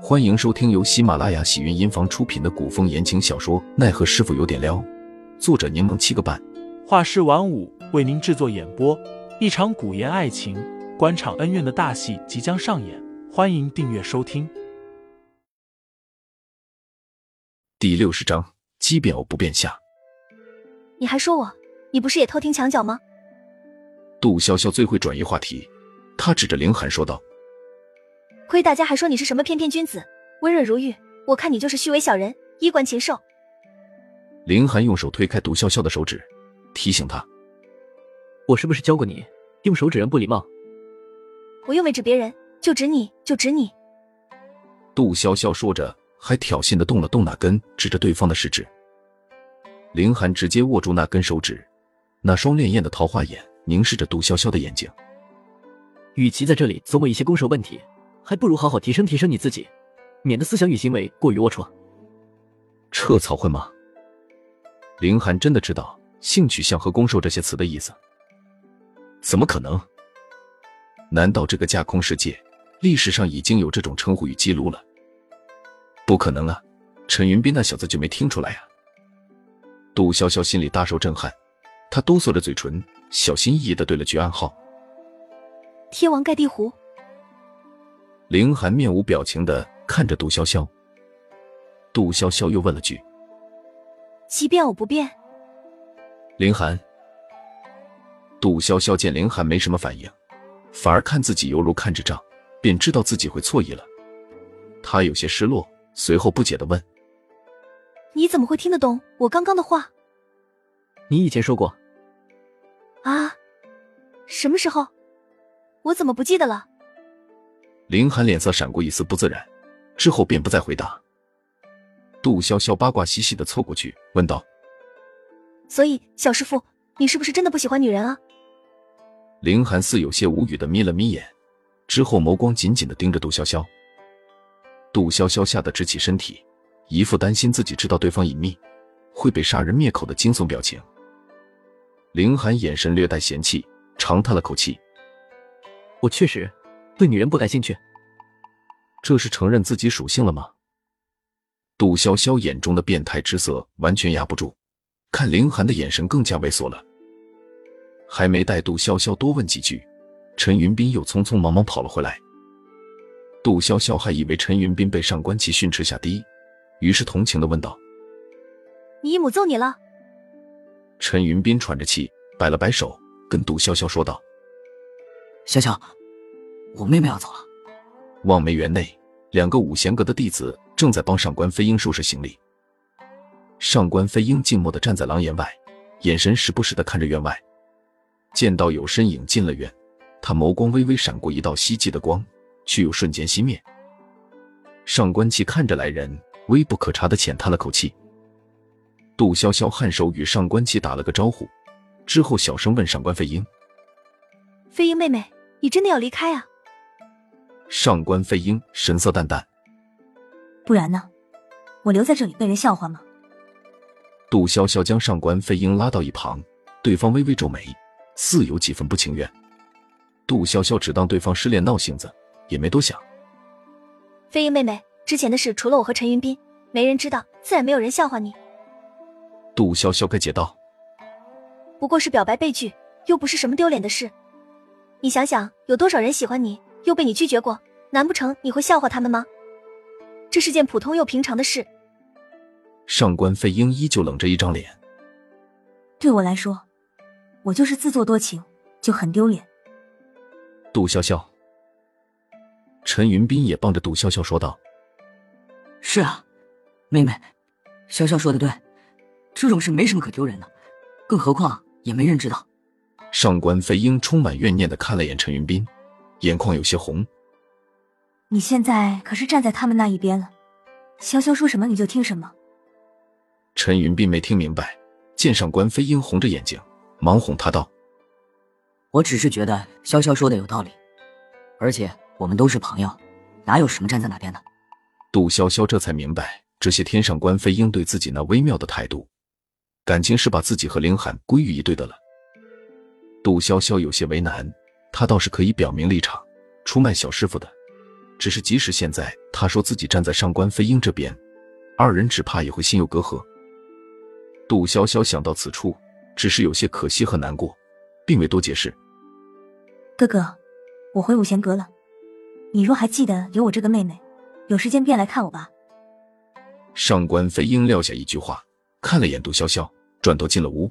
欢迎收听由喜马拉雅喜云音房出品的古风言情小说《奈何师傅有点撩》，作者柠檬七个半，画师晚舞为您制作演播。一场古言爱情、官场恩怨的大戏即将上演，欢迎订阅收听。第六十章：奇变偶不变下。你还说我？你不是也偷听墙角吗？杜潇潇最会转移话题，他指着凌寒说道。亏大家还说你是什么翩翩君子，温润如玉，我看你就是虚伪小人，衣冠禽兽。林寒用手推开杜潇潇的手指，提醒他：“我是不是教过你用手指人不礼貌？我又没指别人，就指你，就指你。”杜潇潇说着，还挑衅的动了动那根指着对方的食指。林寒直接握住那根手指，那双潋滟的桃花眼凝视着杜潇潇的眼睛。与其在这里琢磨一些攻守问题。还不如好好提升提升你自己，免得思想与行为过于龌龊。撤草会吗？林寒真的知道性取向和攻受这些词的意思？怎么可能？难道这个架空世界历史上已经有这种称呼与记录了？不可能啊！陈云斌那小子就没听出来呀？杜潇潇心里大受震撼，他哆嗦着嘴唇，小心翼翼的对了句暗号：“天王盖地虎。”凌寒面无表情的看着杜潇潇，杜潇潇又问了句：“即便我不变？”凌寒，杜潇潇见凌寒没什么反应，反而看自己犹如看着障，便知道自己会错意了。他有些失落，随后不解的问：“你怎么会听得懂我刚刚的话？”你以前说过。啊？什么时候？我怎么不记得了？林寒脸色闪过一丝不自然，之后便不再回答。杜潇潇八卦兮兮的凑过去问道：“所以，小师傅，你是不是真的不喜欢女人啊？”林寒似有些无语的眯了眯眼，之后眸光紧紧的盯着杜潇潇。杜潇潇吓得直起身体，一副担心自己知道对方隐秘会被杀人灭口的惊悚表情。林寒眼神略带嫌弃，长叹了口气：“我确实。”对女人不感兴趣，这是承认自己属性了吗？杜潇潇眼中的变态之色完全压不住，看凌寒的眼神更加猥琐了。还没待杜潇潇多问几句，陈云斌又匆匆忙忙跑了回来。杜潇潇还以为陈云斌被上官琪训斥下低，于是同情的问道：“你姨母揍你了？”陈云斌喘着气，摆了摆手，跟杜潇潇说道：“潇潇。”我妹妹要走了。望梅园内，两个五贤阁的弟子正在帮上官飞鹰收拾行李。上官飞鹰静默的站在廊檐外，眼神时不时的看着院外。见到有身影进了院，他眸光微微闪过一道希冀的光，却又瞬间熄灭。上官琪看着来人，微不可察的浅叹了口气。杜潇潇颔首与上官琪打了个招呼，之后小声问上官飞鹰：“飞鹰妹妹，你真的要离开啊？”上官飞鹰神色淡淡，不然呢？我留在这里被人笑话吗？杜潇潇将上官飞鹰拉到一旁，对方微微皱眉，似有几分不情愿。杜潇潇只当对方失恋闹性子，也没多想。飞鹰妹妹，之前的事除了我和陈云斌，没人知道，自然没有人笑话你。杜潇潇该解道，不过是表白被拒，又不是什么丢脸的事。你想想，有多少人喜欢你？又被你拒绝过，难不成你会笑话他们吗？这是件普通又平常的事。上官飞鹰依旧冷着一张脸。对我来说，我就是自作多情，就很丢脸。杜潇潇，陈云斌也帮着杜潇潇说道：“是啊，妹妹，潇潇说的对，这种事没什么可丢人的，更何况也没人知道。”上官飞鹰充满怨念的看了眼陈云斌。眼眶有些红。你现在可是站在他们那一边了，潇潇说什么你就听什么。陈云并没听明白，见上官飞鹰红着眼睛，忙哄他道：“我只是觉得潇潇说的有道理，而且我们都是朋友，哪有什么站在哪边的。”杜潇潇这才明白，这些天上官飞鹰对自己那微妙的态度，感情是把自己和凌寒归于一对的了。杜潇潇有些为难。他倒是可以表明立场，出卖小师傅的，只是即使现在他说自己站在上官飞鹰这边，二人只怕也会心有隔阂。杜潇潇想到此处，只是有些可惜和难过，并未多解释。哥哥，我回五贤阁了。你若还记得有我这个妹妹，有时间便来看我吧。上官飞鹰撂下一句话，看了眼杜潇潇，转头进了屋。